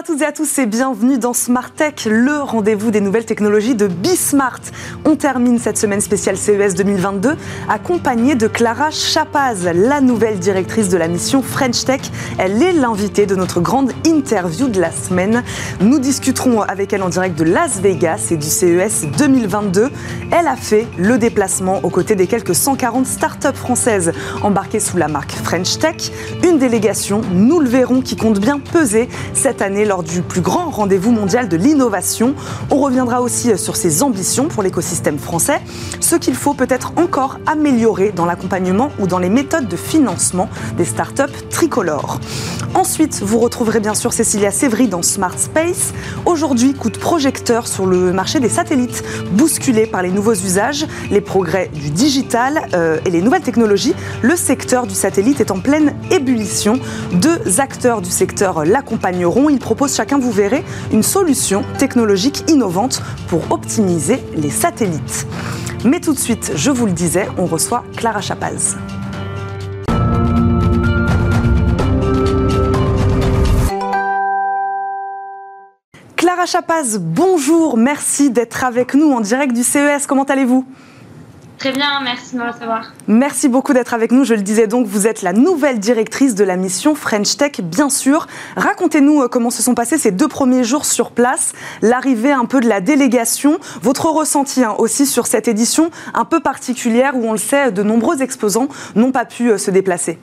À toutes et à tous et bienvenue dans Smart Tech, le rendez-vous des nouvelles technologies de Bismart. On termine cette semaine spéciale CES 2022 accompagnée de Clara Chapaz, la nouvelle directrice de la mission French Tech. Elle est l'invitée de notre grande interview de la semaine. Nous discuterons avec elle en direct de Las Vegas et du CES 2022. Elle a fait le déplacement aux côtés des quelques 140 startups françaises embarquées sous la marque French Tech. Une délégation, nous le verrons, qui compte bien peser cette année lors du plus grand rendez-vous mondial de l'innovation. On reviendra aussi sur ses ambitions pour l'écosystème français, ce qu'il faut peut-être encore améliorer dans l'accompagnement ou dans les méthodes de financement des startups tricolores. Ensuite, vous retrouverez bien sûr Cécilia Sévry dans Smart Space. Aujourd'hui, coup de projecteur sur le marché des satellites, bousculé par les nouveaux usages, les progrès du digital euh, et les nouvelles technologies. Le secteur du satellite est en pleine ébullition. Deux acteurs du secteur l'accompagneront proposent chacun, vous verrez, une solution technologique innovante pour optimiser les satellites. Mais tout de suite, je vous le disais, on reçoit Clara Chapaz. Clara Chapaz, bonjour, merci d'être avec nous en direct du CES. Comment allez-vous? Très bien, merci de me recevoir. Merci beaucoup d'être avec nous. Je le disais donc, vous êtes la nouvelle directrice de la mission French Tech, bien sûr. Racontez-nous euh, comment se sont passés ces deux premiers jours sur place, l'arrivée un peu de la délégation, votre ressenti hein, aussi sur cette édition un peu particulière où on le sait, de nombreux exposants n'ont pas pu euh, se déplacer.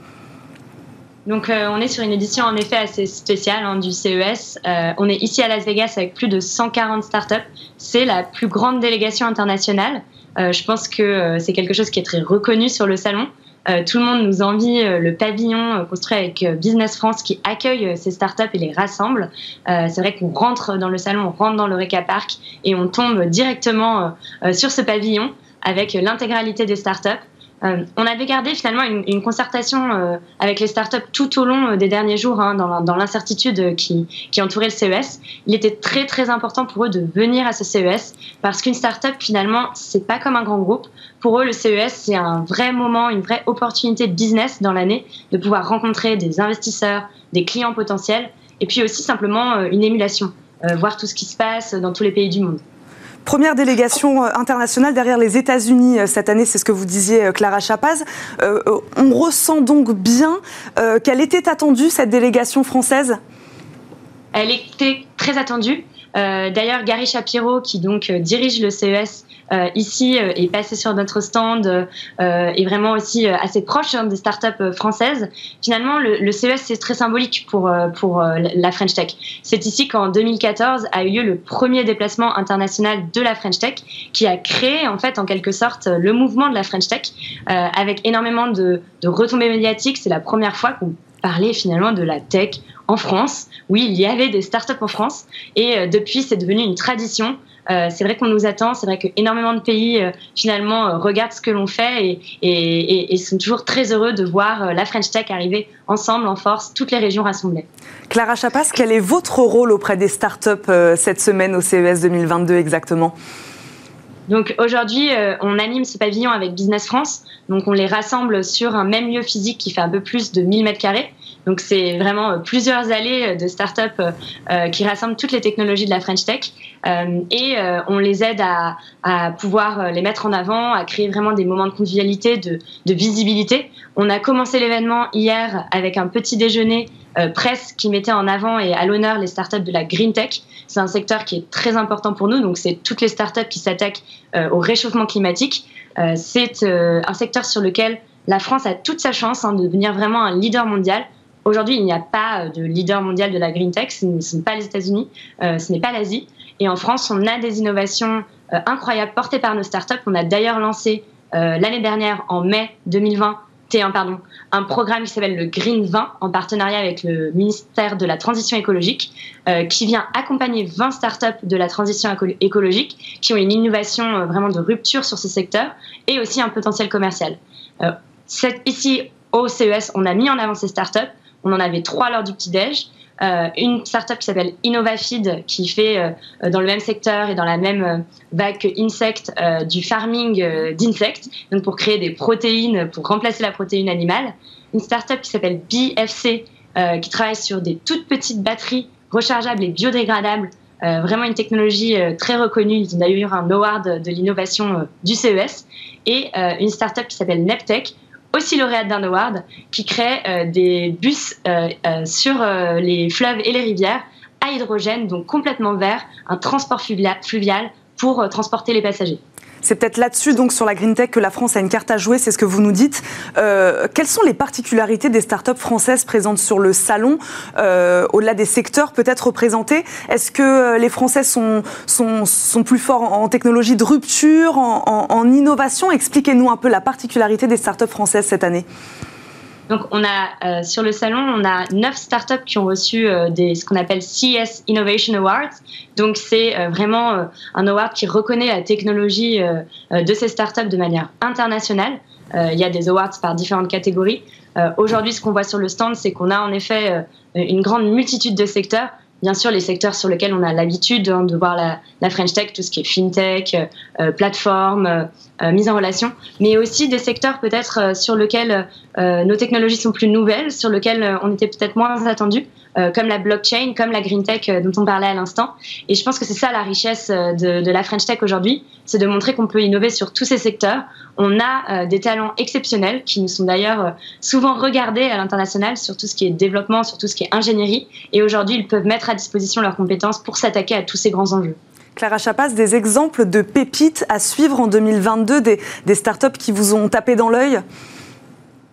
Donc euh, on est sur une édition en effet assez spéciale hein, du CES. on est ici à Las Vegas avec plus de 140 startups. C'est la plus grande délégation internationale. Euh, je pense que euh, c'est quelque chose qui est très reconnu sur le salon. Euh, tout le monde nous envie le pavillon construit avec Business France qui accueille ces startups et les rassemble. c'est vrai qu'on rentre dans le salon, on rentre dans le Reca Park et on tombe directement sur ce pavillon avec l'intégralité des startups. Euh, on avait gardé finalement une, concertation euh, avec les startups tout au long euh, des derniers jours, hein, dans, l'incertitude qui, entourait le CES. Il était très très important pour eux de venir à ce CES parce qu'une startup finalement c'est pas comme un grand groupe. Pour eux, le CES c'est un vrai moment, une vraie opportunité de business dans l'année, de pouvoir rencontrer des investisseurs, des clients potentiels, et puis aussi simplement une émulation, voir tout ce qui se passe dans tous les pays du monde. Première délégation euh, internationale derrière les États-Unis euh, cette année, c'est ce que vous disiez, euh, Clara Chapaz. on ressent donc bien qu'elle était attendue, cette délégation française? Elle était très attendue. D'ailleurs, Gary Shapiro, qui donc dirige le CES, euh, ici euh, est passé sur notre stand euh, est vraiment aussi assez proche hein, des startups françaises. Finalement, le, le CES c'est très symbolique pour pour la French Tech. C'est ici qu'en 2014 a eu lieu le premier déplacement international de la French Tech, qui a créé en fait en quelque sorte le mouvement de la French Tech avec énormément de, de retombées médiatiques. C'est la première fois qu'on parlait finalement de la tech en France. Oui, il y avait des startups en France et depuis c'est devenu une tradition euh, c'est vrai qu'on nous attend, c'est vrai qu'énormément de pays euh, finalement euh, regardent ce que l'on fait et, sont toujours très heureux de voir la French Tech arriver ensemble en force, toutes les régions rassemblées. Clara Chapas, quel est votre rôle auprès des startups cette semaine au CES 2022 exactement? Donc aujourd'hui, on anime ce pavillon avec Business France. Donc on les rassemble sur un même lieu physique qui fait un peu plus de 1000 mètres carrés. Donc c'est vraiment euh, plusieurs allées euh, de start-up euh, qui rassemblent toutes les technologies de la French Tech et on les aide à, pouvoir les mettre en avant, à créer vraiment des moments de convivialité, de, visibilité. On a commencé l'événement hier avec un petit déjeuner presse qui mettait en avant et à l'honneur les startups de la green tech. C'est un secteur qui est très important pour nous, donc c'est toutes les startups qui s'attaquent au réchauffement climatique. c'est un secteur sur lequel la France a toute sa chance hein, de devenir vraiment un leader mondial. Aujourd'hui, il n'y a pas euh, de leader mondial de la green tech, ce ne sont pas les États-Unis, euh, ce n'est pas l'Asie. Et en France, on a des innovations euh, incroyables portées par nos startups. On a d'ailleurs lancé l'année dernière, en mai 2020, T1, pardon, un programme qui s'appelle le Green 20 en partenariat avec le ministère de la Transition écologique, qui vient accompagner 20 startups de la transition écologique qui ont une innovation vraiment de rupture sur ce secteur et aussi un potentiel commercial. ici, au CES, on a mis en avant ces startups. On en avait trois lors du petit-déj. euh, une startup qui s'appelle InnovaFeed, qui fait euh, dans le même secteur et dans la même vague que Insect du farming d'insectes, donc pour créer des protéines, pour remplacer la protéine animale. Une startup qui s'appelle BFC, qui travaille sur des toutes petites batteries rechargeables et biodégradables. vraiment une technologie très reconnue. Ils ont d'ailleurs un award de l'innovation du CES. Et une startup qui s'appelle Neptech, aussi lauréate d'un award, qui crée euh, des bus euh, euh, sur les fleuves et les rivières à hydrogène, donc complètement vert, un transport fluvial pour transporter les passagers. C'est peut-être là-dessus, donc sur la green tech, que la France a une carte à jouer, c'est ce que vous nous dites. Euh, quelles sont les particularités des startups françaises présentes sur le salon, euh, au-delà des secteurs peut-être représentés? Est-ce que euh, les Français sont, sont, plus forts en technologie de rupture, en, en innovation? Expliquez-nous un peu la particularité des startups françaises cette année. Donc, on a euh, sur le salon, on a neuf startups qui ont reçu euh, des, ce qu'on appelle CS Innovation Awards. Donc, c'est euh, vraiment un award qui reconnaît la technologie de ces startups de manière internationale. il y a des awards par différentes catégories. Aujourd'hui, ce qu'on voit sur le stand, c'est qu'on a en effet une grande multitude de secteurs bien sûr les secteurs sur lesquels on a l'habitude hein, de voir la, French Tech, tout ce qui est fintech, euh, plateforme, euh, euh, mise en relation, mais aussi des secteurs peut-être sur lesquels nos technologies sont plus nouvelles, sur lesquels on était peut-être moins attendu, comme la blockchain, comme la green tech dont on parlait à l'instant. Et je pense que c'est ça la richesse de, de la French Tech aujourd'hui, c'est de montrer qu'on peut innover sur tous ces secteurs. On a des talents exceptionnels qui nous sont d'ailleurs souvent regardés à l'international sur tout ce qui est développement, sur tout ce qui est ingénierie. Et aujourd'hui, ils peuvent mettre à disposition leurs compétences pour s'attaquer à tous ces grands enjeux. Clara Chapas, des exemples de pépites à suivre en 2022, des, des startups qui vous ont tapé dans l'œil?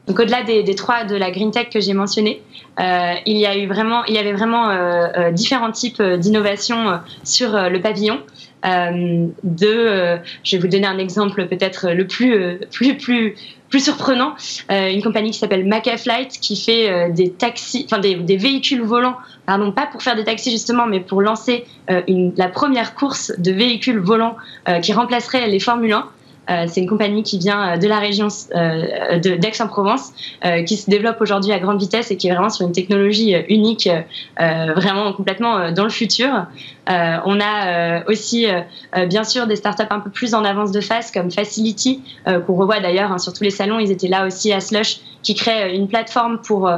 Donc au-delà des, trois de la green tech que j'ai mentionné, euh, il y a eu vraiment, il y avait vraiment euh, euh, différents types d'innovations sur le pavillon. de, je vais vous donner un exemple peut-être le plus plus plus plus surprenant, une compagnie qui s'appelle Macaflight qui fait des taxis, enfin des, des, véhicules volants, pardon, pas pour faire des taxis justement, mais pour lancer la première course de véhicules volants qui remplacerait les Formule 1. Euh, c'est une compagnie qui vient euh, de la région euh, d'Aix-en-Provence, qui se développe aujourd'hui à grande vitesse et qui est vraiment sur une technologie unique, vraiment complètement dans le futur. on a aussi, bien sûr, des startups un peu plus en avance de phase comme Facility, qu'on revoit d'ailleurs hein, sur tous les salons. Ils étaient là aussi à Slush, qui crée une plateforme pour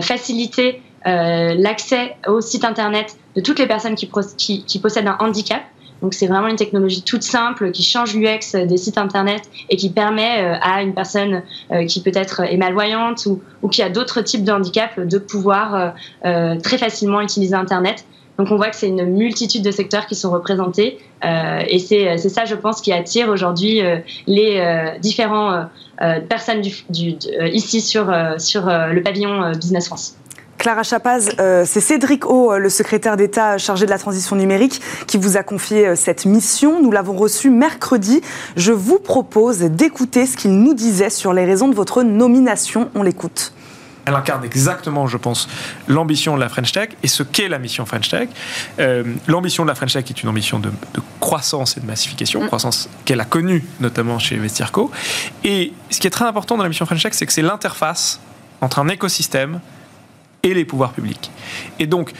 faciliter l'accès au site internet de toutes les personnes qui possèdent un handicap. Donc c'est vraiment une technologie toute simple qui change l'UX des sites internet et qui permet euh, à une personne euh, qui peut-être est malvoyante ou, qui a d'autres types de handicaps de pouvoir euh, très facilement utiliser internet. Donc on voit que c'est une multitude de secteurs qui sont représentés et c'est ça, je pense, qui attire aujourd'hui les différents personnes ici sur, sur le pavillon Business France. Clara Chapaz, euh, c'est Cédric O, euh, le secrétaire d'État chargé de la transition numérique, qui vous a confié euh, cette mission. Nous l'avons reçu mercredi. Je vous propose d'écouter ce qu'il nous disait sur les raisons de votre nomination. On l'écoute. Elle incarne exactement, je pense, l'ambition de la French Tech et ce qu'est la mission French Tech. l'ambition de la French Tech est une ambition de, croissance et de massification, mm. croissance qu'elle a connue notamment chez Vestirco. Et ce qui est très important dans la mission French Tech, c'est que c'est l'interface entre un écosystème et les pouvoirs publics. Et donc,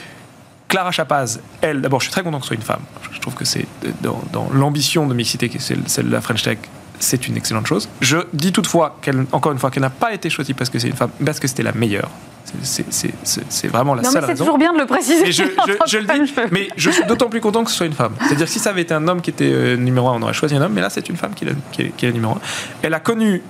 Clara Chapaz, elle, d'abord, je suis très content que ce soit une femme. Je trouve que c'est dans, l'ambition de mixité, celle de la French Tech, c'est une excellente chose. Je dis toutefois, qu'elle, encore une fois, qu'elle n'a pas été choisie parce que c'est une femme, parce que c'était la meilleure. C'est vraiment la non, seule mais C'est toujours bien de le préciser. Mais je, le dis, mais je suis d'autant plus content que ce soit une femme. C'est-à-dire si ça avait été un homme qui était euh, numéro un, on aurait choisi un homme, mais là c'est une femme qui, qui, est, qui est numéro un. Elle a connu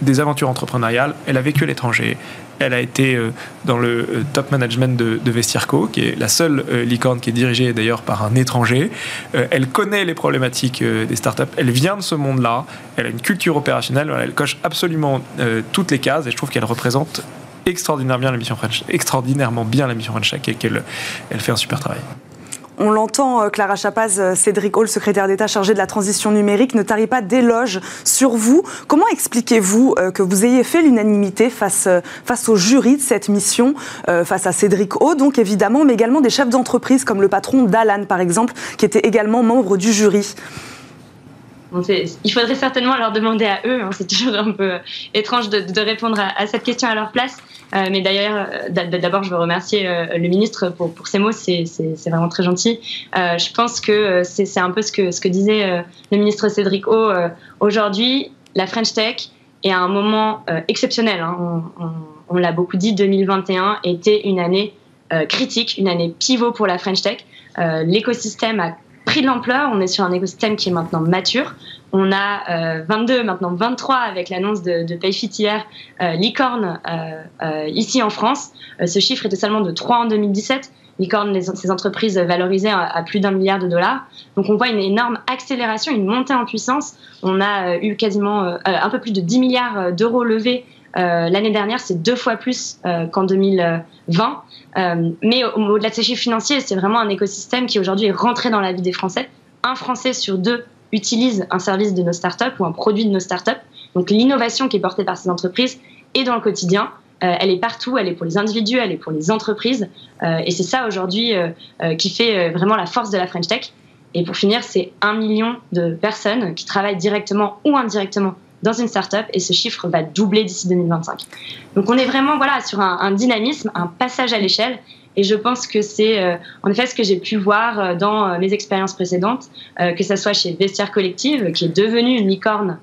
des aventures entrepreneuriales, elle a vécu à l'étranger, elle a été euh, dans le euh, top management de, Vestirco, qui est la seule euh, licorne qui est dirigée d'ailleurs par un étranger. Elle connaît les problématiques des startups. Elle vient de ce monde-là. Elle a une culture opérationnelle. Elle coche absolument toutes les cases et je trouve qu'elle représente extraordinairement bien la mission French, extraordinairement bien la mission French et qu'elle elle fait un super travail. On l'entend, euh, Clara Chapaz, euh, Cédric Hall, secrétaire d'État chargé de la transition numérique, ne tarit pas d'éloges sur vous. Comment expliquez-vous euh, que vous ayez fait l'unanimité face, au jury de cette mission, face à Cédric Hall, donc évidemment, mais également des chefs d'entreprise comme le patron d'Alan, par exemple, qui était également membre du jury? Il faudrait certainement leur demander à eux. Hein. c'est toujours un peu étrange de, répondre à, cette question à leur place. Mais d'ailleurs, d'abord, je veux remercier le ministre pour, ces mots, c'est vraiment très gentil. je pense que c'est un peu ce que, disait le ministre Cédric O. Aujourd'hui, la French Tech est à un moment exceptionnel. Hein. On l'a beaucoup dit, 2021 était une année critique, une année pivot pour la French Tech. L'écosystème a pris de l'ampleur. On est sur un écosystème qui est maintenant mature. On a 22, euh, maintenant 23 avec l'annonce de, de Payfit hier, euh, licorne euh, ici en France. ce chiffre était seulement de 3 en 2017. Licorne, ces entreprises valorisées à, plus d'un milliard de dollars. Donc on voit une énorme accélération, une montée en puissance. On a eu quasiment un peu plus de 10 milliards d'euros levés l'année dernière, c'est deux fois plus qu'en 2020. mais au-delà de ces chiffres financiers, c'est vraiment un écosystème qui aujourd'hui est rentré dans la vie des Français. Un Français sur deux utilise un service de nos startups ou un produit de nos startups. Donc l'innovation qui est portée par ces entreprises est dans le quotidien. Euh, elle est partout, elle est pour les individus, elle est pour les entreprises. Euh, et c'est ça aujourd'hui euh, qui fait vraiment la force de la French Tech. Et pour finir, c'est un million de personnes qui travaillent directement ou indirectement dans une startup et ce chiffre va doubler d'ici 2025. Donc on est vraiment voilà sur un dynamisme, un passage à l'échelle et je pense que c'est euh, en effet ce que j'ai pu voir euh, dans euh, mes expériences précédentes, que ce soit chez Vestiaire Collective, qui est devenue une licorne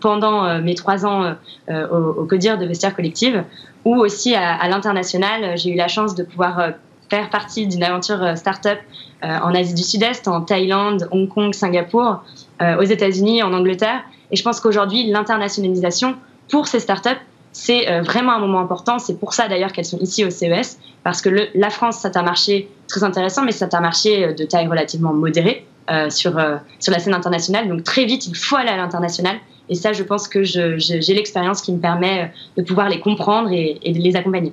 pendant mes trois ans au, CODIR de Vestiaire Collective, ou aussi à, l'international. J'ai eu la chance de pouvoir faire partie d'une aventure start-up en Asie du Sud-Est, en Thaïlande, Hong Kong, Singapour, aux États-Unis, en Angleterre. Et je pense qu'aujourd'hui, l'internationalisation pour ces startups, c'est euh, vraiment un moment important. C'est pour ça d'ailleurs qu'elles sont ici au CES, parce que la France, c'est un marché très intéressant, mais c'est un marché euh, de taille relativement modérée euh, sur, sur la scène internationale. Donc très vite, il faut aller à l'international. Et ça, je pense que j'ai l'expérience qui me permet de pouvoir les comprendre et, de les accompagner.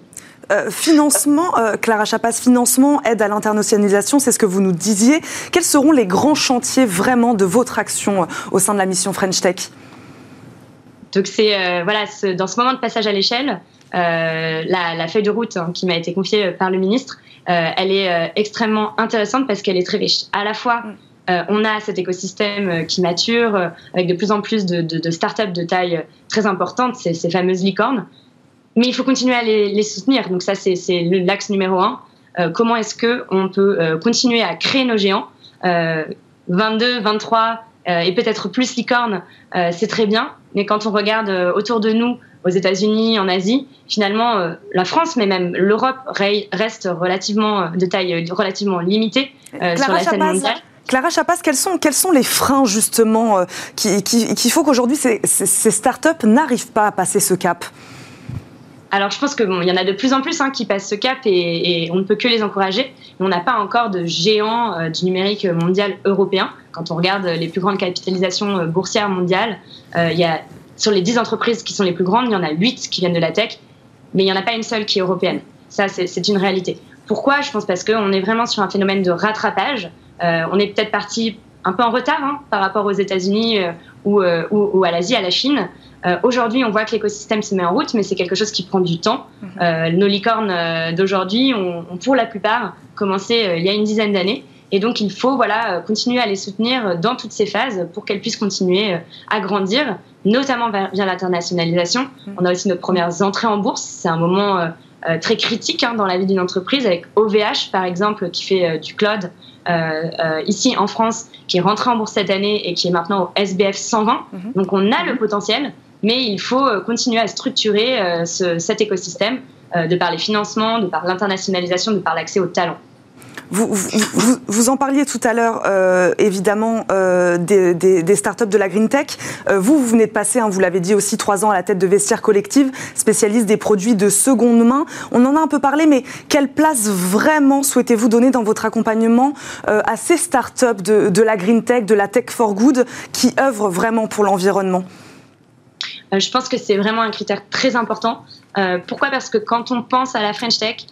financement, Clara Chapas, financement, aide à l'internationalisation, c'est ce que vous nous disiez. Quels seront les grands chantiers vraiment de votre action au sein de la mission French Tech? Donc c'est euh, voilà, dans ce moment de passage à l'échelle, euh, la, feuille de route hein, qui m'a été confiée par le ministre, euh, elle est extrêmement intéressante parce qu'elle est très riche. À la fois, mm. on a cet écosystème qui mature avec de plus en plus de, de, de startups de taille très importante, ces, ces, fameuses licornes. Mais il faut continuer à les, les soutenir. Donc ça, c'est l'axe numéro un. comment est-ce que on peut continuer à créer nos géants 22, 23 et peut-être plus licornes, c'est très bien. Mais quand on regarde euh, autour de nous, aux États-Unis, en Asie, finalement, euh, la France, mais même l'Europe, reste relativement euh, de taille relativement limitée sur la scène mondiale. Clara Chapas, quels sont, quels sont les freins justement qui, qui, qui font qu'aujourd'hui ces, ces, startups n'arrivent pas à passer ce cap? Alors, je pense qu'il y en a de plus en plus hein, qui passent ce cap et, on ne peut que les encourager. on n'a pas encore de géants du numérique mondial européen. Quand on regarde les plus grandes capitalisations boursières mondiales, il y a sur les 10 entreprises qui sont les plus grandes, il y en a 8 qui viennent de la tech, mais il n'y en a pas une seule qui est européenne. Ça, c'est une réalité. Pourquoi? Je pense parce qu'on est vraiment sur un phénomène de rattrapage. Euh, on est peut-être parti un peu en retard hein, par rapport aux États-Unis euh, euh, ou, à l'Asie, à la Chine. Aujourd'hui, on voit que l'écosystème se met en route, mais c'est quelque chose qui prend du temps. Mhm. nos licornes d'aujourd'hui ont, pour la plupart commencé il y a une dizaine d'années. Et donc, il faut voilà, continuer à les soutenir dans toutes ces phases pour qu'elles puissent continuer à grandir notamment via l'internationalisation. Mm. On a aussi nos premières entrées en bourse. C'est un moment euh, euh, très critique hein, dans la vie d'une entreprise, avec OVH par exemple, qui fait euh, du cloud ici en France, qui est rentré en bourse cette année et qui est maintenant au SBF 120. Mm-hmm. Donc on a le potentiel, mais il faut continuer à structurer cet écosystème de par les financements, de par l'internationalisation, de par l'accès aux talents. Vous, vous, en parliez tout à l'heure, euh, évidemment, euh, des, startups de la green tech. Euh, vous, vous venez de passer, hein, vous l'avez dit aussi, trois ans à la tête de Vestiaire Collective, spécialiste des produits de seconde main. On en a un peu parlé, mais quelle place vraiment souhaitez-vous donner dans votre accompagnement à ces startups de, de la green tech, de la tech for good, qui œuvrent vraiment pour l'environnement? Je pense que c'est vraiment un critère très important. pourquoi? Parce que quand on pense à la French Tech,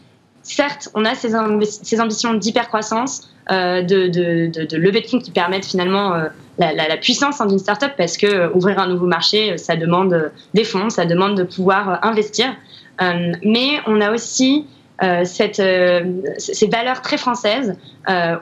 certes, on a ces, ambitions d'hypercroissance, euh, de, de, de, levée de fonds qui permettent finalement euh, la, puissance d'une startup parce que euh, ouvrir un nouveau marché, ça demande des fonds, ça demande de pouvoir investir. mais on a aussi ces valeurs très françaises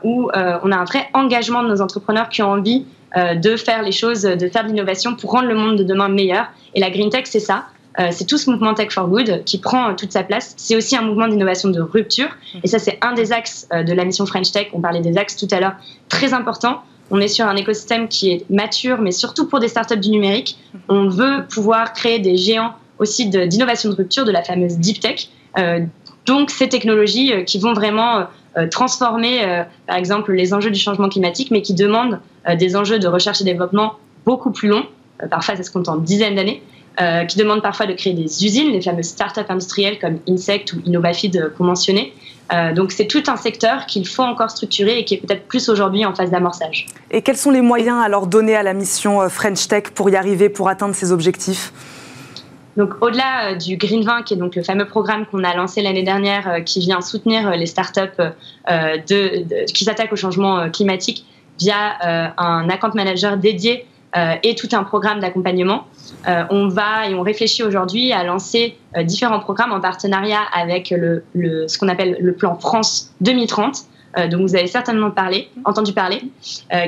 où on a un vrai engagement de nos entrepreneurs qui ont envie de faire les choses, de faire de l'innovation pour rendre le monde de demain meilleur. Et la green tech, c'est ça. c'est tout ce mouvement Tech for Good qui prend toute sa place. C'est aussi un mouvement d'innovation de rupture. Et ça, c'est un des axes de la mission French Tech. On parlait des axes tout à l'heure, très important. On est sur un écosystème qui est mature, mais surtout pour des startups du numérique. On veut pouvoir créer des géants aussi d'innovation de, rupture, de la fameuse deep tech. donc, ces technologies qui vont vraiment euh, transformer, euh, par exemple, les enjeux du changement climatique, mais qui demandent euh, des enjeux de recherche et développement beaucoup plus longs. parfois, ça se compte en dizaines d'années. qui demandent parfois de créer des usines, les fameuses startups industrielles comme Insect ou Innovafeed qu'on mentionnait. donc c'est tout un secteur qu'il faut encore structurer et qui est peut-être plus aujourd'hui en phase d'amorçage. Et quels sont les moyens alors donnés à la mission French Tech pour y arriver, pour atteindre ces objectifs? Donc au-delà euh, du Green 20, qui est donc le fameux programme qu'on a lancé l'année dernière, euh, qui vient soutenir euh, les startups qui s'attaquent au changement climatique via un account manager dédié et tout un programme d'accompagnement. on va et on réfléchit aujourd'hui à lancer différents programmes en partenariat avec le, ce qu'on appelle le plan France 2030. dont vous avez certainement entendu parler,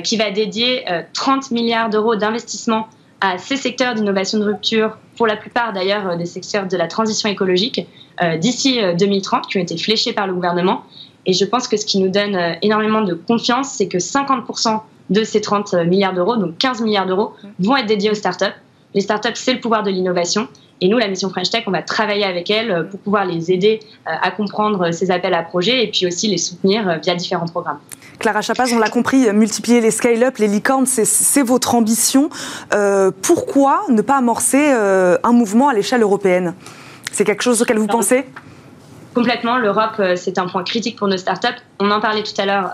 qui va dédier 30 milliards d'euros d'investissement à ces secteurs d'innovation de rupture, pour la plupart d'ailleurs euh, des secteurs de la transition écologique, euh, d'ici 2030, euh, qui ont été fléchés par le gouvernement. Et je pense que ce qui nous donne énormément de confiance, c'est que 50% de ces 30 milliards d'euros, donc 15 milliards d'euros, vont être dédiés aux startups. Les startups, c'est le pouvoir de l'innovation. Et nous, la mission French Tech, on va travailler avec elles pour pouvoir les aider à comprendre ces appels à projets et puis aussi les soutenir via différents programmes. Clara Chapaz, on l'a compris, multiplier les scale-up, les licornes, c'est votre ambition. Euh, pourquoi ne pas amorcer euh, un mouvement à l'échelle européenne? C'est quelque chose auquel vous pensez? Complètement. L'Europe, euh, c'est un point critique pour nos startups. On en parlait tout à l'heure.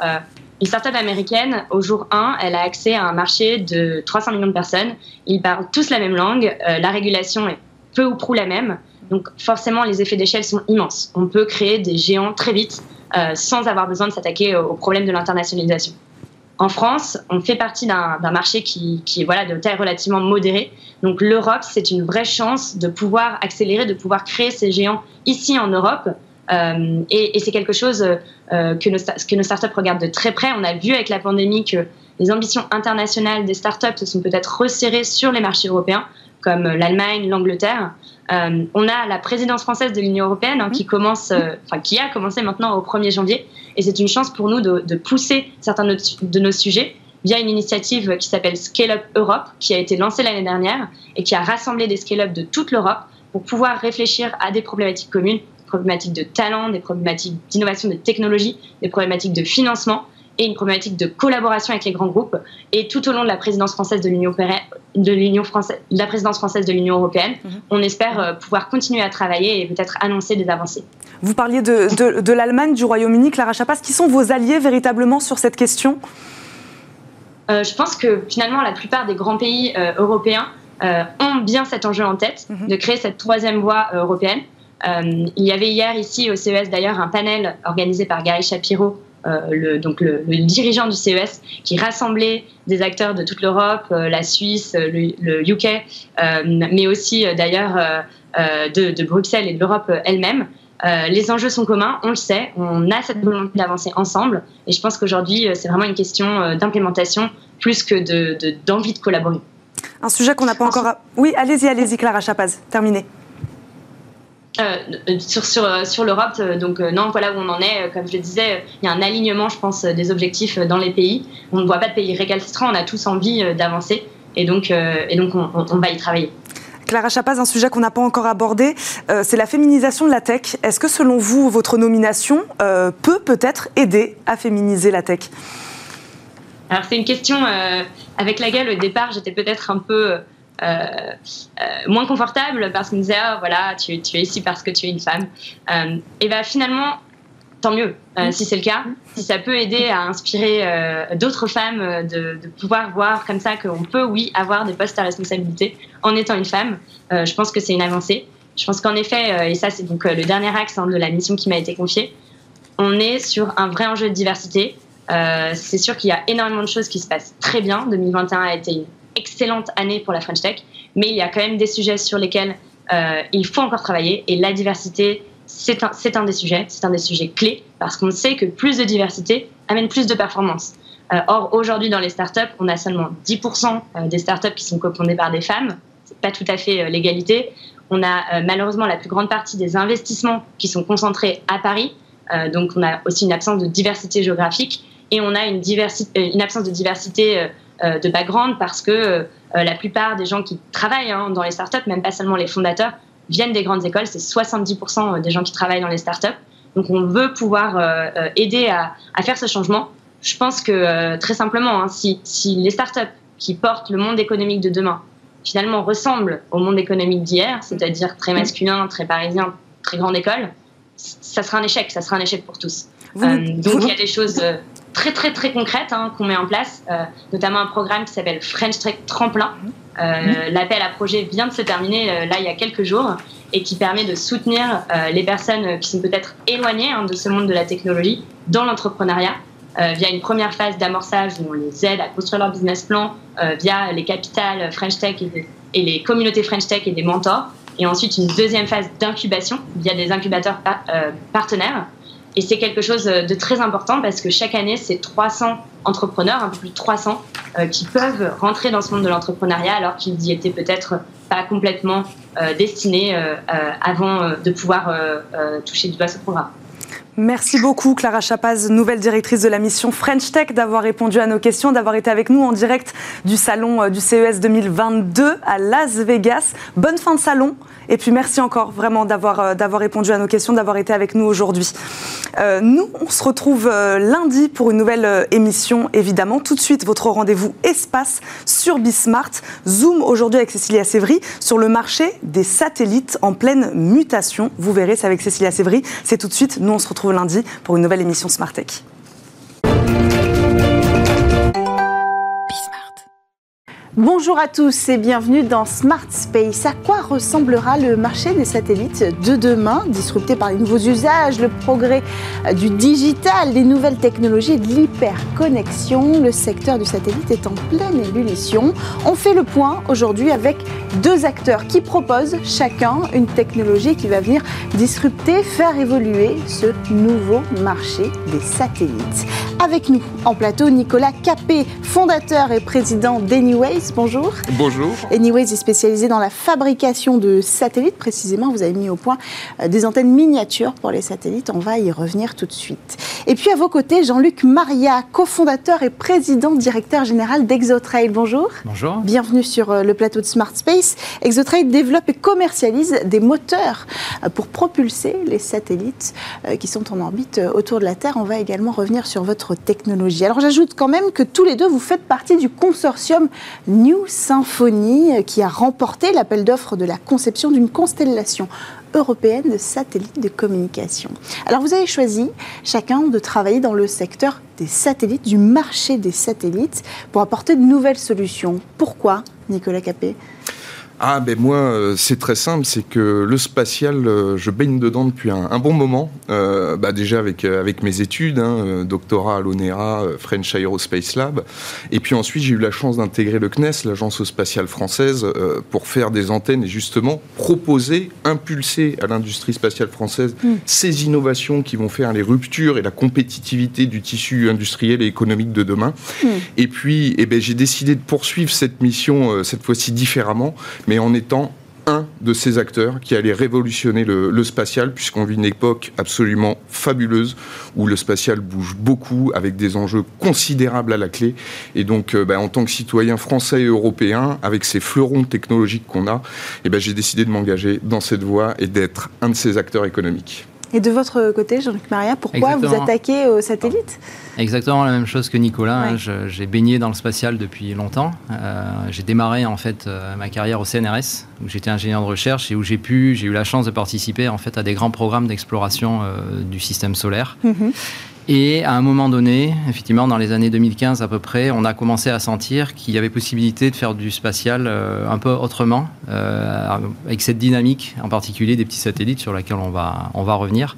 Une startup américaine, au jour 1, elle a accès à un marché de 300 millions de personnes. Ils parlent tous la même langue. la régulation est peu ou prou la même. Donc forcément, les effets d'échelle sont immenses. On peut créer des géants très vite sans avoir besoin de s'attaquer au, problème de l'internationalisation. En France, on fait partie d'un marché qui, est voilà, de taille relativement modérée. Donc l'Europe, c'est une vraie chance de pouvoir accélérer, de pouvoir créer ces géants ici en Europe. Euh, et, et c'est quelque chose euh, que, nos, que nos startups regardent de très près. On a vu avec la pandémie que les ambitions internationales des startups se sont peut-être resserrées sur les marchés européens, comme l'Allemagne, l'Angleterre. Euh, on a la présidence française de l'Union européenne hein, qui mhm. commence, euh, enfin qui a commencé maintenant au 1er janvier, et c'est une chance pour nous de, pousser certains de nos sujets via une initiative qui s'appelle Scale Up Europe, qui a été lancée l'année dernière et qui a rassemblé des scale-up de toute l'Europe pour pouvoir réfléchir à des problématiques communes, des problématiques de talent, des problématiques d'innovation de technologie, des problématiques de financement et une problématique de collaboration avec les grands groupes. Et tout au long de la présidence française de l'Union de l'Union française, de la présidence française de l'Union européenne, mhm. on espère euh, pouvoir continuer à travailler et peut-être annoncer des avancées. Vous parliez de, de, l'Allemagne, du Royaume-Uni, Clara Chapas. Qui sont vos alliés véritablement sur cette question? Euh, Je pense que finalement, la plupart des grands pays euh, européens ont bien cet enjeu en tête, mhm. de créer cette troisième voie européenne. il y avait hier ici au CES d'ailleurs un panel organisé par Gary Shapiro le, donc le, dirigeant du CES qui rassemblait des acteurs de toute l'Europe, euh, la Suisse, le, UK, euh, mais aussi d'ailleurs de, Bruxelles et de l'Europe elle-même. les enjeux sont communs, on le sait, on a cette volonté d'avancer ensemble, et je pense qu'aujourd'hui, c'est vraiment une question d'implémentation plus que d'envie de, de, collaborer. Un sujet qu'on n'a pas encore. Oui, allez-y, allez-y, Clara Chapaz, terminez. Euh, sur, sur, euh, sur l'Europe, euh, donc non, voilà où on en est. Comme je le disais, il y a un alignement, je pense, des objectifs dans les pays. On ne voit pas de pays récalcitrants, on a tous envie d'avancer et donc, et donc on, va y travailler. Clara Chapaz, un sujet qu'on n'a pas encore abordé, c'est la féminisation de la tech. Est-ce que selon vous, votre nomination peut peut-être aider à féminiser la tech? Alors c'est une question avec laquelle au départ j'étais peut-être un peu euh, euh, moins confortable parce qu'on me disait ah, voilà tu, es ici parce que tu es une femme. Euh, et ben finalement tant mieux si c'est le cas. Si ça peut aider à inspirer d'autres femmes de, pouvoir voir comme ça qu'on peut oui avoir des postes à responsabilité en étant une femme je pense que c'est une avancée. Je pense qu'en effet et ça c'est donc le dernier axe hein, de la mission qui m'a été confiée on est sur un vrai enjeu de diversité. C'est sûr qu'il y a énormément de choses qui se passent très bien. 2021 a été une excellente année pour la French Tech, mais il y a quand même des sujets sur lesquels euh, il faut encore travailler et la diversité, c'est un, des sujets, c'est un des sujets clés parce qu'on sait que plus de diversité amène plus de performance. Euh, or, aujourd'hui, dans les startups, on a seulement 10% euh, des startups qui sont cofondées par des femmes. C'est pas tout à fait l'égalité. on a malheureusement la plus grande partie des investissements qui sont concentrés à Paris. donc on a aussi une absence de diversité géographique et on a une absence de diversité de background parce que la plupart des gens qui travaillent hein, dans les startups, même pas seulement les fondateurs, viennent des grandes écoles. C'est 70% des gens qui travaillent dans les startups. Donc on veut pouvoir aider à, à, faire ce changement. Je pense que très simplement, hein, si, si les startups qui portent le monde économique de demain finalement ressemble au monde économique d'hier, c'est-à-dire très masculin, très parisien, très grande école, ça sera un échec, ça sera un échec pour tous. Euh, donc il y a des choses euh, très très très concrètes hein, qu'on met en place, euh, notamment un programme qui s'appelle French Tech Tremplin. L'appel à projet vient de se terminer là il y a quelques jours et qui permet de soutenir les personnes qui sont peut-être éloignées hein, de ce monde de la technologie dans l'entrepreneuriat. via une première phase d'amorçage où on les aide à construire leur business plan, euh, via les capitales French Tech et, les communautés French Tech et des mentors. Et ensuite, une deuxième phase d'incubation via des incubateurs euh, partenaires. Et c'est quelque chose de très important parce que chaque année, c'est 300 entrepreneurs, un peu plus de 300, euh, qui peuvent rentrer dans ce monde de l'entrepreneuriat alors qu'ils n'y étaient peut-être pas complètement destinés avant de pouvoir toucher du doigt ce programme. Merci beaucoup Clara Chapaz, nouvelle directrice de la mission French Tech, d'avoir répondu à nos questions, d'avoir été avec nous en direct du salon euh, du CES 2022 à Las Vegas. Bonne fin de salon et puis merci encore vraiment d'avoir euh, répondu à nos questions, d'avoir été avec nous aujourd'hui. Euh, nous, on se retrouve lundi pour une nouvelle émission, évidemment. Tout de suite, votre rendez-vous espace sur Bismart. Zoom aujourd'hui avec Cécilia Sévry sur le marché des satellites en pleine mutation. Vous verrez, c'est avec Cécilia Sévry. C'est tout de suite. Nous, on se retrouve lundi pour une nouvelle émission Smart Tech. Bonjour à tous et bienvenue dans Smart Space. À quoi ressemblera le marché des satellites de demain, disrupté par les nouveaux usages, le progrès du digital, les nouvelles technologies et de l'hyperconnexion? Le secteur du satellite est en pleine ébullition. On fait le point aujourd'hui avec deux acteurs qui proposent chacun une technologie qui va venir disrupter, faire évoluer ce nouveau marché des satellites. Avec nous en plateau, Nicolas Capé, fondateur et président d'Anyways bonjour. Bonjour. Anyways est spécialisé dans la fabrication de satellites. Précisément, vous avez mis au point euh, des antennes miniatures pour les satellites. On va y revenir tout de suite. Et puis à vos côtés, Jean-Luc Maria, cofondateur et président directeur général d'Exotrail. Bonjour. Bonjour. Bienvenue sur euh, le plateau de Smart Space. Exotrail développe et commercialise des moteurs euh, pour propulser les satellites qui sont en orbite autour de la Terre. On va également revenir sur votre technologie. Alors j'ajoute quand même que tous les deux, vous faites partie du consortium New Symphony qui a remporté l'appel d'offres de la conception d'une constellation européenne de satellites de communication. Alors vous avez choisi chacun de travailler dans le secteur des satellites, du marché des satellites, pour apporter de nouvelles solutions. Pourquoi, Nicolas Capet? Ah ben moi euh, c'est très simple, c'est que le spatial, euh, je baigne dedans depuis un, bon moment. Euh, bah déjà avec avec mes études, hein, doctorat à l'ONERA, French Aerospace Lab, et puis ensuite j'ai eu la chance d'intégrer le CNES, l'agence spatiale française, pour faire des antennes et justement proposer, impulser à l'industrie spatiale française mm. ces innovations qui vont faire les ruptures et la compétitivité du tissu industriel et économique de demain. Mm. Et puis eh ben j'ai décidé de poursuivre cette mission cette fois-ci différemment mais en étant un de ces acteurs qui allait révolutionner le, spatial, puisqu'on vit une époque absolument fabuleuse où le spatial bouge beaucoup, avec des enjeux considérables à la clé. Et donc, euh, ben, en tant que citoyen français et européen, avec ces fleurons technologiques qu'on a, eh ben, j'ai décidé de m'engager dans cette voie et d'être un de ces acteurs économiques. Et de votre côté, Jean-Luc Maria, pourquoi vous attaquez aux satellites Exactement la même chose que Nicolas. J'ai baigné dans le spatial depuis longtemps. Euh, j'ai démarré en fait euh, ma carrière au CNRS, où j'étais ingénieur de recherche et où j'ai pu, j'ai eu la chance de participer en fait à des grands programmes d'exploration euh, du système solaire. Mhm. Et à un moment donné, effectivement, dans les années 2015 à peu près, on a commencé à sentir qu'il y avait possibilité de faire du spatial euh, un peu autrement, euh, avec cette dynamique, en particulier des petits satellites sur laquelle on va, on va revenir.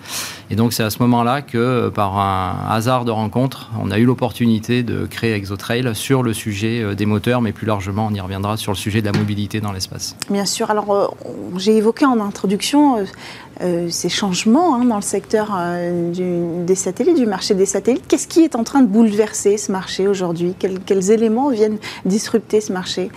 Et donc c'est à ce moment-là que, par un hasard de rencontre, on a eu l'opportunité de créer ExoTrail sur le sujet euh, des moteurs, mais plus largement, on y reviendra sur le sujet de la mobilité dans l'espace. Bien sûr. Alors, j'ai évoqué en introduction euh, ces changements hein, dans le secteur euh, des satellites, du marché des satellites. Qu'est-ce qui est en train de bouleverser ce marché aujourd'hui? Quels, éléments viennent disrupter ce marché?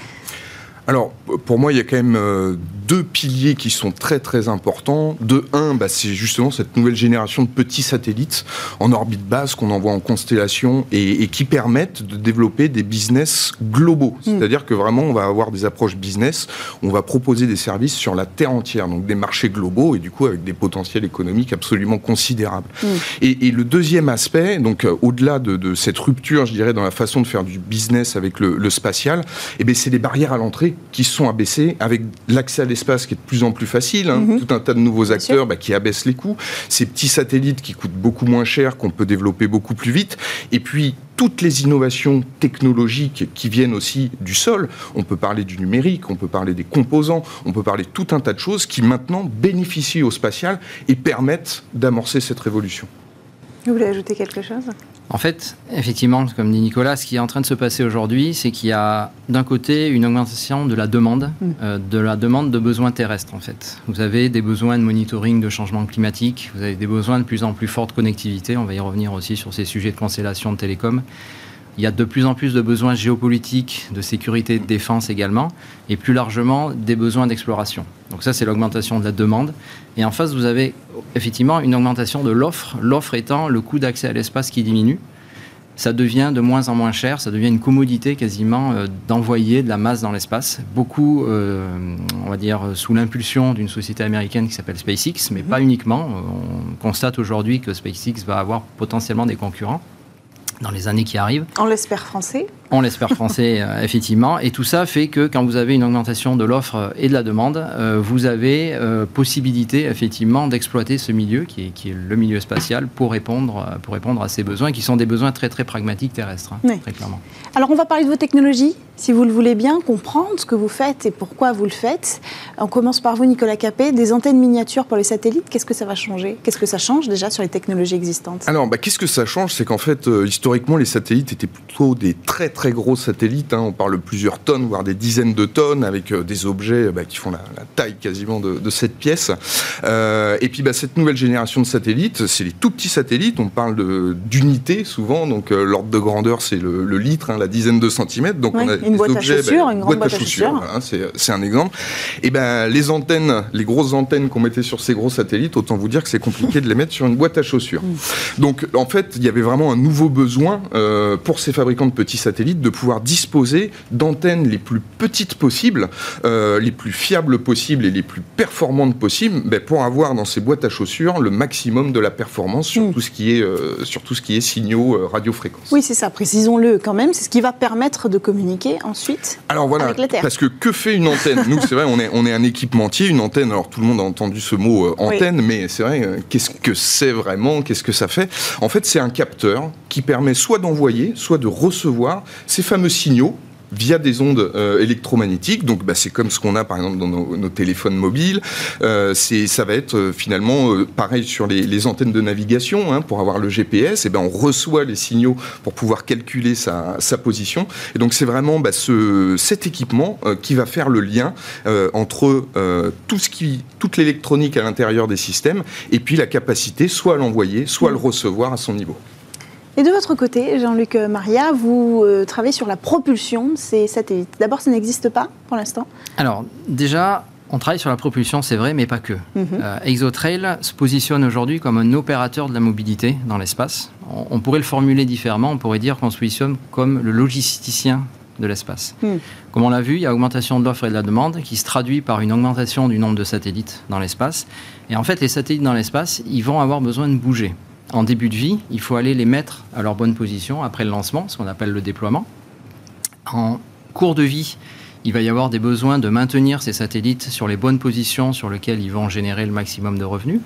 Alors, pour moi, il y a quand même euh, deux piliers qui sont très très importants. De un, bah, c'est justement cette nouvelle génération de petits satellites en orbite basse qu'on envoie en constellation et, qui permettent de développer des business globaux. Hmm. C'est-à-dire que vraiment, on va avoir des approches business, on va proposer des services sur la Terre entière, donc des marchés globaux et du coup avec des potentiels économiques absolument considérables. Hmm. Et, le deuxième aspect, donc euh, au-delà de, cette rupture, je dirais, dans la façon de faire du business avec le, spatial, eh bien, c'est les barrières à l'entrée qui sont abaissées avec l'accès à l'espace qui est de plus en plus facile, hein. hmm. tout un tas de nouveaux acteurs bah, qui abaissent les coûts, ces petits satellites qui coûtent beaucoup moins cher, qu'on peut développer beaucoup plus vite, et puis toutes les innovations technologiques qui viennent aussi du sol. On peut parler du numérique, on peut parler des composants, on peut parler de tout un tas de choses qui maintenant bénéficient au spatial et permettent d'amorcer cette révolution. Vous voulez ajouter quelque chose? En fait, effectivement, comme dit Nicolas, ce qui est en train de se passer aujourd'hui, c'est qu'il y a d'un côté une augmentation de la demande, mm. euh, de la demande de besoins terrestres en fait. Vous avez des besoins de monitoring de changement climatique, vous avez des besoins de plus en plus forte connectivité, on va y revenir aussi sur ces sujets de constellation de télécom. Il y a de plus en plus de besoins géopolitiques, de sécurité, de défense également, et plus largement des besoins d'exploration. Donc ça, c'est l'augmentation de la demande. Et en face, vous avez effectivement une augmentation de l'offre, l'offre étant le coût d'accès à l'espace qui diminue. Ça devient de moins en moins cher, ça devient une commodité quasiment euh, d'envoyer de la masse dans l'espace. Beaucoup, euh, on va dire, sous l'impulsion d'une société américaine qui s'appelle SpaceX, mais mhm. pas uniquement. On constate aujourd'hui que SpaceX va avoir potentiellement des concurrents dans les années qui arrivent. On l'espère français on l'espère français, euh, effectivement. Et tout ça fait que quand vous avez une augmentation de l'offre et de la demande, euh, vous avez euh, possibilité, effectivement, d'exploiter ce milieu, qui est, qui est, le milieu spatial, pour répondre, pour répondre à ces besoins, qui sont des besoins très, très pragmatiques terrestres, hein, très clairement. Alors, on va parler de vos technologies, si vous le voulez bien, comprendre ce que vous faites et pourquoi vous le faites. On commence par vous, Nicolas Capé. Des antennes miniatures pour les satellites, qu'est-ce que ça va changer? Qu'est-ce que ça change déjà sur les technologies existantes? Alors, bah, qu'est-ce que ça change? C'est qu'en fait, historiquement, les satellites étaient plutôt des très, très très gros satellites, hein. on parle de plusieurs tonnes, voire des dizaines de tonnes, avec euh, des objets bah, qui font la, taille quasiment de, cette pièce. Euh, et puis bah, cette nouvelle génération de satellites, c'est les tout petits satellites, on parle d'unités souvent, donc euh, l'ordre de grandeur c'est le, litre, hein, la dizaine de centimètres. Donc on a une boîte objets, à chaussures, une grande boîte, à chaussures. c'est un exemple. Et ben les antennes, les grosses antennes qu'on mettait sur ces gros satellites, autant vous dire que c'est compliqué de les mettre sur une boîte à chaussures. Mm. Donc en fait, il y avait vraiment un nouveau besoin pour ces fabricants de petits satellites de pouvoir disposer d'antennes les plus petites possibles, euh, les plus fiables possibles et les plus performantes possibles, ben, pour avoir dans ces boîtes à chaussures le maximum de la performance sur, mm. tout, ce qui est, euh, sur tout ce qui est signaux euh, radiofréquences. Oui, c'est ça, précisons-le quand même, c'est ce qui va permettre de communiquer ensuite alors voilà, avec la Terre. Parce que que fait une antenne? Nous, c'est vrai, on est, on est un équipementier, une antenne, alors tout le monde a entendu ce mot antenne, mais c'est vrai, qu'est-ce que c'est vraiment? Qu'est-ce que ça fait? En fait, c'est un capteur qui permet soit d'envoyer, soit de recevoir ces fameux signaux via des ondes euh, électromagnétiques. Donc, bah, c'est comme ce qu'on a par exemple dans nos, téléphones mobiles. Euh, ça va être euh, finalement pareil sur les, antennes de navigation hein, pour avoir le GPS. Et ben, on reçoit les signaux pour pouvoir calculer sa, position. Et donc, c'est vraiment bah, ce, cet équipement qui va faire le lien entre tout ce qui, toute l'électronique à l'intérieur des systèmes et puis la capacité soit à l'envoyer, soit à le recevoir à son niveau. Et de votre côté, Jean-Luc Maria, vous euh, travaillez sur la propulsion de ces satellites. D'abord, ça n'existe pas pour l'instant Alors, déjà, on travaille sur la propulsion, c'est vrai, mais pas que. Mhm. Euh, Exotrail se positionne aujourd'hui comme un opérateur de la mobilité dans l'espace. On, pourrait le formuler différemment, on pourrait dire qu'on se positionne comme le logisticien de l'espace. Mhm. Comme on l'a vu, il y a augmentation de l'offre et de la demande qui se traduit par une augmentation du nombre de satellites dans l'espace. Et en fait, les satellites dans l'espace, ils vont avoir besoin de bouger en début de vie, il faut aller les mettre à leur bonne position après le lancement, ce qu'on appelle le déploiement. En cours de vie, il va y avoir des besoins de maintenir ces satellites sur les bonnes positions sur lesquelles ils vont générer le maximum de revenus.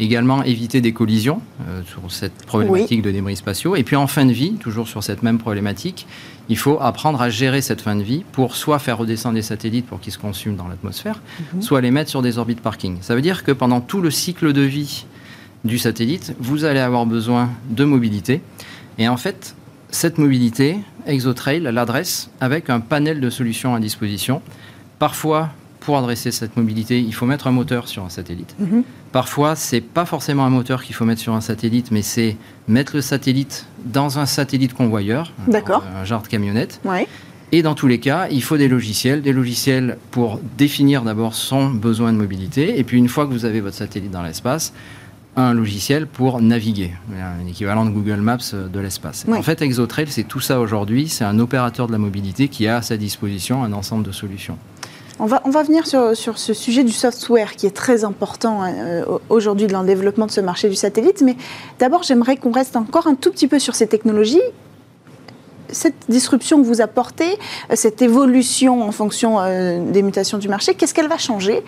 Également éviter des collisions euh, sur cette problématique de débris spatiaux. Et puis en fin de vie, toujours sur cette même problématique, il faut apprendre à gérer cette fin de vie pour soit faire redescendre des satellites pour qu'ils se consument dans l'atmosphère, mhm. soit les mettre sur des orbites parking. Ça veut dire que pendant tout le cycle de vie du satellite, vous allez avoir besoin de mobilité. Et en fait, cette mobilité, ExoTrail l'adresse avec un panel de solutions à disposition. Parfois, pour adresser cette mobilité, il faut mettre un moteur sur un satellite. Mhm. Parfois, c'est pas forcément un moteur qu'il faut mettre sur un satellite, mais c'est mettre le satellite dans un satellite convoyeur, un, genre de camionnette. Et dans tous les cas, il faut des logiciels, des logiciels pour définir d'abord son besoin de mobilité, et puis une fois que vous avez votre satellite dans l'espace, un logiciel pour naviguer, un équivalent de Google Maps de l'espace. En fait, Exotrail, c'est tout ça aujourd'hui, c'est un opérateur de la mobilité qui a à sa disposition un ensemble de solutions. On va, on va venir sur, sur, ce sujet du software qui est très important euh, aujourd'hui dans le développement de ce marché du satellite. Mais d'abord, j'aimerais qu'on reste encore un tout petit peu sur ces technologies cette disruption que vous apportez, euh, cette évolution en fonction euh, des mutations du marché, qu'est-ce qu'elle va changer?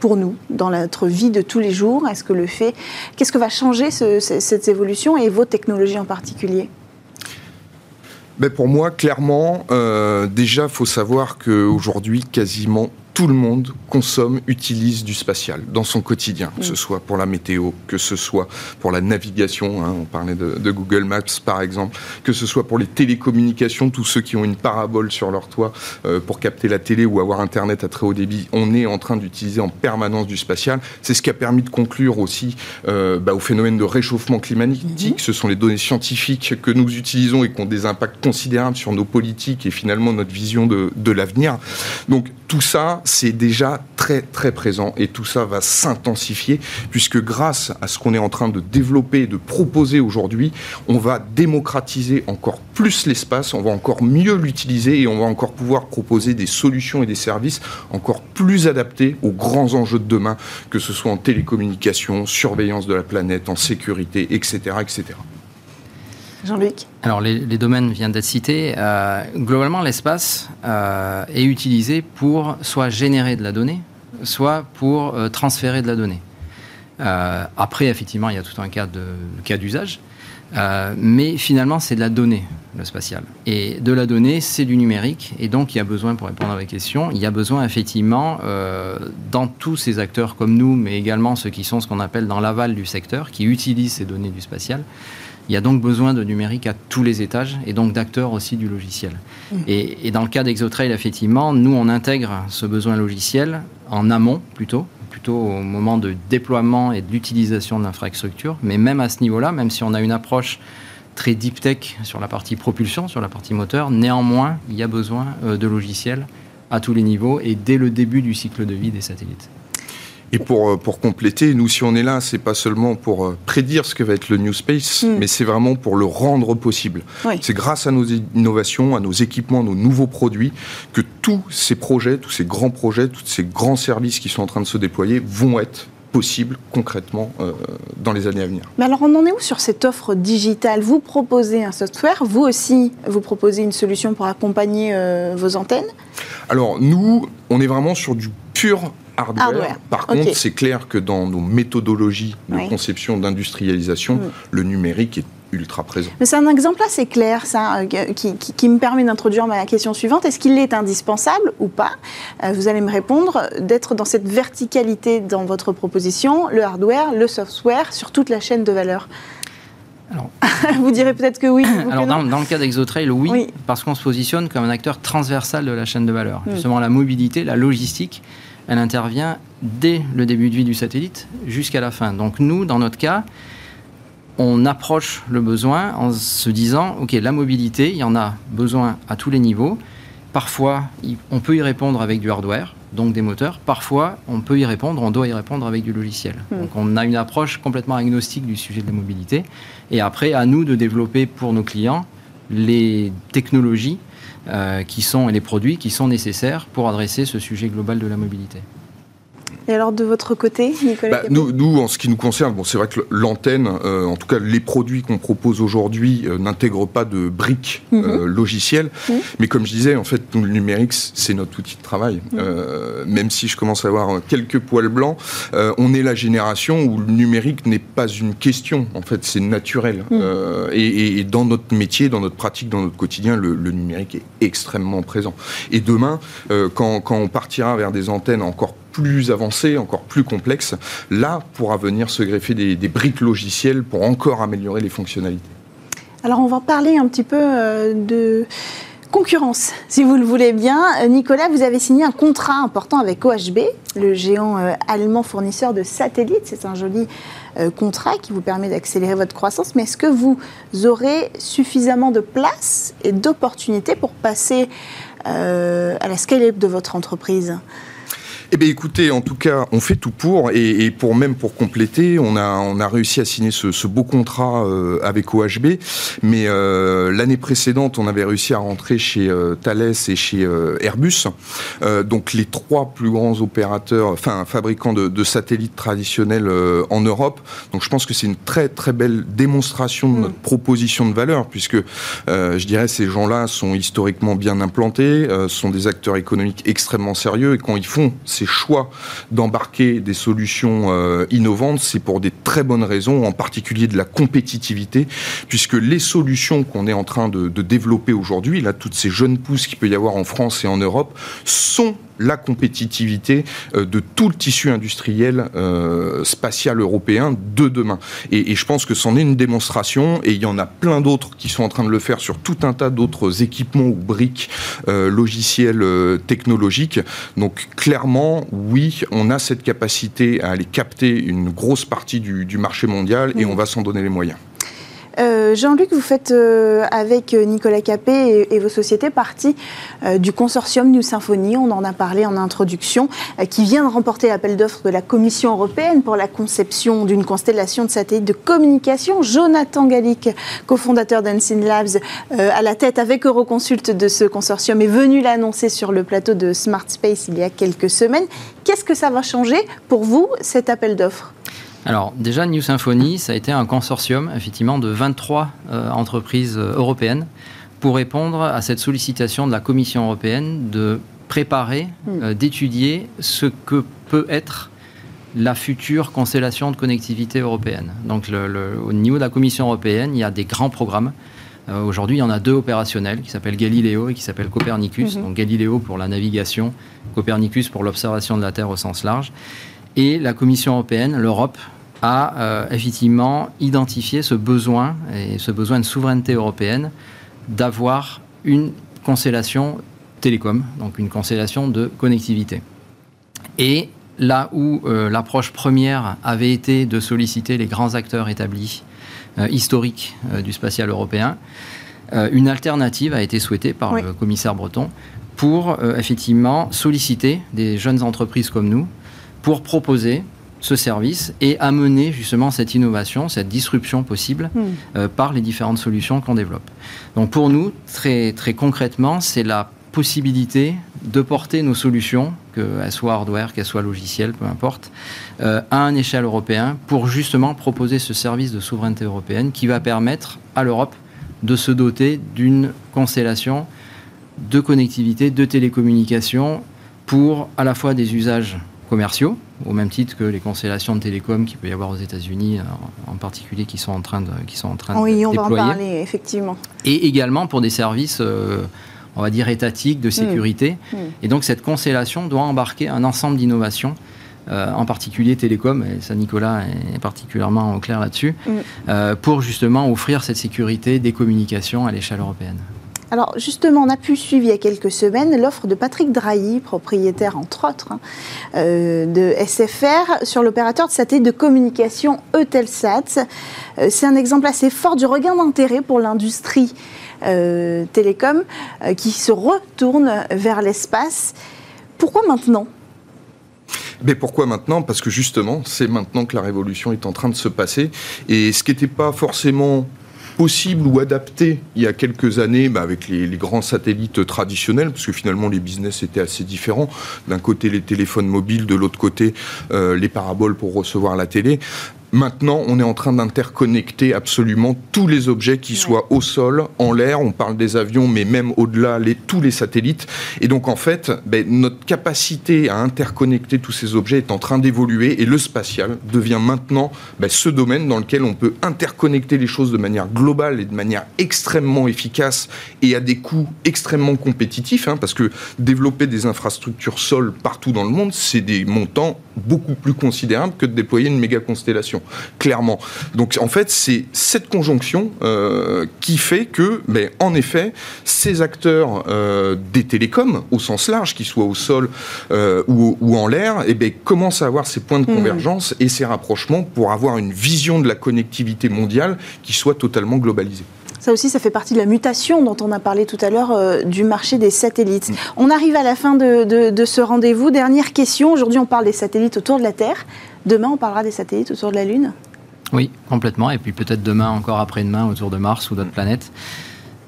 Pour nous dans notre vie de tous les jours? Est-ce que le fait, qu'est-ce que va changer cette évolution et vos technologies en particulier? Ben pour moi, clairement, euh, déjà, faut savoir qu'aujourd'hui, quasiment tout le monde consomme, utilise du spatial dans son quotidien, que ce soit pour la météo, que ce soit pour la navigation, hein, on parlait de, Google Maps par exemple, que ce soit pour les télécommunications, tous ceux qui ont une parabole sur leur toit euh, pour capter la télé ou avoir Internet à très haut débit, on est en train d'utiliser en permanence du spatial. C'est ce qui a permis de conclure aussi euh, bah, au phénomène de réchauffement climatique. Mm-hmm. Ce sont les données scientifiques que nous utilisons et qui ont des impacts considérables sur nos politiques et finalement notre vision de, de l'avenir. Donc tout ça, c'est déjà très très présent et tout ça va s'intensifier puisque grâce à ce qu'on est en train de développer, de proposer aujourd'hui, on va démocratiser encore plus l'espace, on va encore mieux l'utiliser et on va encore pouvoir proposer des solutions et des services encore plus adaptés aux grands enjeux de demain, que ce soit en télécommunication, surveillance de la planète, en sécurité, etc. Jean-Luc Alors, les, domaines viennent d'être cités. Euh, globalement, l'espace euh, est utilisé pour soit générer de la donnée, soit pour euh, transférer de la donnée. après, effectivement, il y a tout un cas cas d'usage. mais finalement, c'est de la donnée, le spatial. Et de la donnée, c'est du numérique. Et donc, il y a besoin, pour répondre à la question, il y a besoin effectivement, dans tous ces acteurs comme nous, mais également ceux qui sont ce qu'on appelle dans l'aval du secteur, qui utilisent ces données du spatial, il y a donc besoin de numérique à tous les étages et donc d'acteurs aussi du logiciel. Mmh. Et, dans le cas d'Exotrail, effectivement, nous, on intègre ce besoin logiciel en amont plutôt, plutôt au moment de déploiement et de l'utilisation de l'infrastructure. Mais même à ce niveau-là, même si on a une approche très deep tech sur la partie propulsion, sur la partie moteur, néanmoins, il y a besoin euh, de logiciels à tous les niveaux et dès le début du cycle de vie des satellites. Et pour, euh, pour compléter, nous, si on est là, c'est pas seulement pour euh, prédire ce que va être le New Space, mm. mais c'est vraiment pour le rendre possible. C'est grâce à nos innovations, à nos équipements, à nos nouveaux produits, que tous ces projets, tous ces grands projets, tous ces grands services qui sont en train de se déployer vont être possibles concrètement euh, dans les années à venir. Mais alors on en est où sur cette offre digitale? Vous proposez un software, vous aussi vous proposez une solution pour accompagner vos antennes? Alors nous, on est vraiment sur du pur hardware. Par contre, c'est clair que dans nos méthodologies de conception, d'industrialisation, mm. le numérique est ultra présent. Mais c'est un exemple assez clair, ça, euh, qui, me permet d'introduire ma question suivante. Est-ce qu'il est indispensable ou pas euh, Vous allez me répondre d'être dans cette verticalité dans votre proposition, le hardware, le software, sur toute la chaîne de valeur? Alors, vous direz peut-être que oui. Alors, dans, le cas d'Exotrail, oui, oui, parce qu'on se positionne comme un acteur transversal de la chaîne de valeur. Mm. Justement, la mobilité, la logistique, elle intervient dès le début de vie du satellite jusqu'à la fin. Donc nous, dans notre cas, on approche le besoin en se disant, OK, la mobilité, il y en a besoin à tous les niveaux. Parfois, on peut y répondre avec du hardware, donc des moteurs. Parfois, on peut y répondre, on doit y répondre avec du logiciel. Hmm. Donc on a une approche complètement agnostique du sujet de la mobilité. Et après, à nous de développer pour nos clients les technologies qui sont, et les produits qui sont nécessaires pour adresser ce sujet global de la mobilité. Et alors de votre côté, Nicolas bah, nous, nous, en ce qui nous concerne, bon, c'est vrai que l'antenne, euh, en tout cas les produits qu'on propose aujourd'hui, euh, n'intègrent pas de briques mhm. logicielles. Mhm. Mais comme je disais, en fait, nous, le numérique, c'est notre outil de travail. Mhm. même si je commence à avoir quelques poils blancs, on est la génération où le numérique n'est pas une question. En fait, c'est naturel. Et, et, dans notre métier, dans notre pratique, dans notre quotidien, le, le numérique est extrêmement présent. Et demain, euh, quand, on partira vers des antennes encore plus avancées, encore plus complexes, là pourra venir se greffer des, briques logicielles pour encore améliorer les fonctionnalités. Alors on va parler un petit peu euh, de concurrence, si vous le voulez bien. Euh, Nicolas, vous avez signé un contrat important avec OHB, le géant euh, allemand fournisseur de satellites. C'est un joli contrat qui vous permet d'accélérer votre croissance. Mais est-ce que vous aurez suffisamment de place et d'opportunités pour passer à la scale-up de votre entreprise? Eh bien, écoutez, en tout cas, on fait tout pour, et, pour même pour compléter, on a, on a réussi à signer ce, beau contrat euh, avec OHB, mais euh, l'année précédente, on avait réussi à rentrer chez euh, Thales et chez Airbus, donc les trois plus grands opérateurs, enfin fabricants de, satellites traditionnels en Europe. Donc, je pense que c'est une très très belle démonstration de notre mm. proposition de valeur, puisque je dirais ces gens-là sont historiquement bien implantés, sont des acteurs économiques extrêmement sérieux, et quand ils font ces choix d'embarquer des solutions euh, innovantes, c'est pour des très bonnes raisons, en particulier de la compétitivité, puisque les solutions qu'on est en train de, développer aujourd'hui, là, toutes ces jeunes pousses qu'il peut y avoir en France et en Europe, sont la compétitivité euh, de tout le tissu industriel euh, spatial européen de demain. Et, je pense que c'en est une démonstration, et il y en a plein d'autres qui sont en train de le faire sur tout un tas d'autres équipements ou briques euh, logiciels technologiques. Donc clairement, oui, on a cette capacité à aller capter une grosse partie du, marché mondial, et on va s'en donner les moyens. Euh, Jean-Luc, vous faites euh, avec euh, Nicolas Capet et, vos sociétés partie du consortium New Symphony, on en a parlé en introduction, qui vient de remporter l'appel d'offres de la Commission européenne pour la conception d'une constellation de satellites de communication. Jonathan Gallic, cofondateur d'Unseen Labs, à la tête avec Euroconsult de ce consortium, est venu l'annoncer sur le plateau de Smart Space il y a quelques semaines. Qu'est-ce que ça va changer pour vous, cet appel d'offres? Alors déjà, New Symphony, ça a été un consortium effectivement de 23 euh, entreprises euh, européennes pour répondre à cette sollicitation de la Commission européenne de préparer, hmm. euh, d'étudier ce que peut être la future constellation de connectivité européenne. Donc au niveau de la Commission européenne, il y a des grands programmes. Aujourd'hui, il y en a deux opérationnels qui s'appellent Galileo et qui s'appellent Copernicus. Hmm. Donc Galileo pour la navigation, Copernicus pour l'observation de la Terre au sens large. Et la Commission européenne, l'Europe, a euh, effectivement identifié ce besoin, et ce besoin de souveraineté européenne, d'avoir une constellation télécom, donc une constellation de connectivité. Et là où euh, l'approche première avait été de solliciter les grands acteurs établis, euh, historiques du spatial européen, une alternative a été souhaitée par le commissaire breton pour effectivement solliciter des jeunes entreprises comme nous pour proposer ce service et amener justement cette innovation, cette disruption possible hmm. euh, par les différentes solutions qu'on développe. Donc pour nous, très, très concrètement, c'est la possibilité de porter nos solutions, qu'elles soient hardware, qu'elles soient logicielles, peu importe, euh, à un échelle européen pour justement proposer ce service de souveraineté européenne qui va permettre à l'Europe de se doter d'une constellation de connectivité, de télécommunications pour à la fois des usages commerciaux, au même titre que les constellations de télécom qu'il peut y avoir aux États-Unis euh, en particulier qui sont en train de, qui sont en train oui, de on déployer. va en parler, effectivement. Et également pour des services, euh, on va dire, étatiques, de sécurité. Hmm. Hmm. Et donc cette constellation doit embarquer un ensemble d'innovations. Euh, en particulier télécom, et ça Nicolas est particulièrement au clair là-dessus, hmm. pour justement offrir cette sécurité des communications à l'échelle européenne. Alors justement, on a pu suivre il y a quelques semaines l'offre de Patrick Drahi, propriétaire entre autres hein, euh, de SFR, sur l'opérateur de satellite de communication Eutelsat. Euh, c'est un exemple assez fort du regain d'intérêt pour l'industrie euh, télécom qui se retourne vers l'espace. Pourquoi maintenant? Mais pourquoi maintenant? Parce que justement, c'est maintenant que la révolution est en train de se passer. Et ce qui n'était pas forcément possible ou adapté il y a quelques années bah, avec les, grands satellites traditionnels, parce que finalement les business étaient assez différents. D'un côté les téléphones mobiles, de l'autre côté euh, les paraboles pour recevoir la télé. Maintenant, on est en train d'interconnecter absolument tous les objets qui soient au sol, en l'air, on parle des avions, mais même au-delà, les, tous les satellites. Et donc, en fait, ben, notre capacité à interconnecter tous ces objets est en train d'évoluer et le spatial devient maintenant ben, ce domaine dans lequel on peut interconnecter les choses de manière globale et de manière extrêmement efficace et à des coûts extrêmement compétitifs, hein, parce que développer des infrastructures sol partout dans le monde, c'est des montants beaucoup plus considérables que de déployer une méga constellation. Clairement. Donc en fait, c'est cette conjonction euh, qui fait que, mais en effet, ces acteurs euh, des télécoms, au sens large, qu'ils soient au sol euh, ou, ou, en l'air, eh ben, commencent à avoir ces points de mmh. convergence et ces rapprochements pour avoir une vision de la connectivité mondiale qui soit totalement globalisée. Ça aussi, ça fait partie de la mutation dont on a parlé tout à l'heure euh, du marché des satellites. Mm. On arrive à la fin de, de ce rendez-vous. Dernière question. Aujourd'hui, on parle des satellites autour de la Terre. Demain, on parlera des satellites autour de la Lune Oui, complètement. Et puis peut-être demain, encore après-demain, autour de Mars ou d'autres planètes.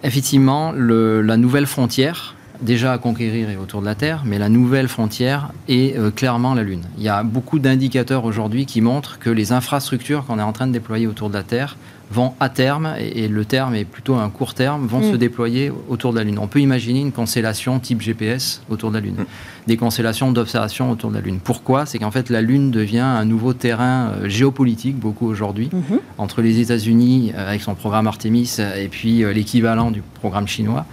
Effectivement, le, la nouvelle frontière, déjà à conquérir et autour de la Terre, mais la nouvelle frontière est euh, clairement la Lune. Il y a beaucoup d'indicateurs aujourd'hui qui montrent que les infrastructures qu'on est en train de déployer autour de la Terre vont à terme, et, le terme est plutôt un court terme, vont mm. se déployer autour de la Lune. On peut imaginer une constellation type GPS autour de la Lune, mm. des constellations d'observation autour de la Lune. Pourquoi? C'est qu'en fait la Lune devient un nouveau terrain euh, géopolitique beaucoup aujourd'hui, mm-hmm. entre les États-Unis euh, avec son programme Artemis et puis l'équivalent du programme chinois,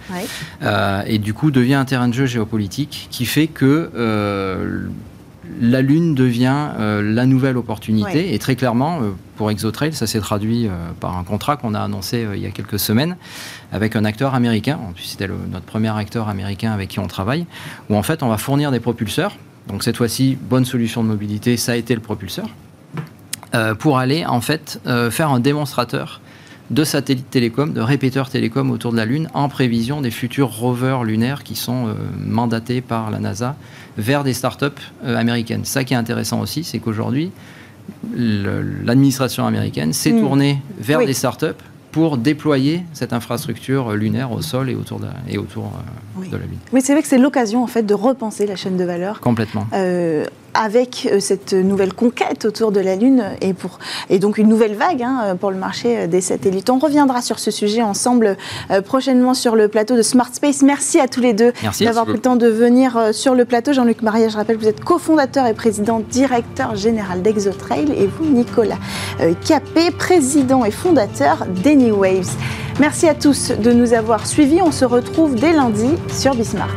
et du coup devient un terrain de jeu géopolitique qui fait que la Lune devient euh, la nouvelle opportunité. Et très clairement, euh, pour ExoTrail, ça s'est traduit euh, par un contrat qu'on a annoncé il y a quelques semaines avec un acteur américain. C'était notre premier acteur américain avec qui on travaille, où en fait on va fournir des propulseurs. Donc cette fois-ci, bonne solution de mobilité, ça a été le propulseur. pour aller en fait faire un démonstrateur de satellites télécom, de répéteurs télécom autour de la Lune en prévision des futurs rovers lunaires qui sont euh, mandatés par la NASA vers des startups euh, américaines. Ça qui est intéressant aussi, c'est qu'aujourd'hui, l'administration américaine s'est hmm. tournée vers des startups pour déployer cette infrastructure lunaire au sol et autour de la, et autour, euh, de la Lune. Oui, c'est vrai que c'est l'occasion en fait de repenser la chaîne de valeur. Complètement avec euh, cette nouvelle conquête autour de la Lune et, pour, et donc une nouvelle vague hein, pour le marché euh, des satellites. On reviendra sur ce sujet ensemble euh, prochainement sur le plateau de Smart Space. Merci à tous les deux d'avoir pris le temps de venir sur le plateau. Jean-Luc Maria, je rappelle, vous êtes cofondateur et président directeur général d'Exotrail et vous, Nicolas Capé, président et fondateur d'Anywaves. Merci à tous de nous avoir suivis. On se retrouve dès lundi sur Bismart.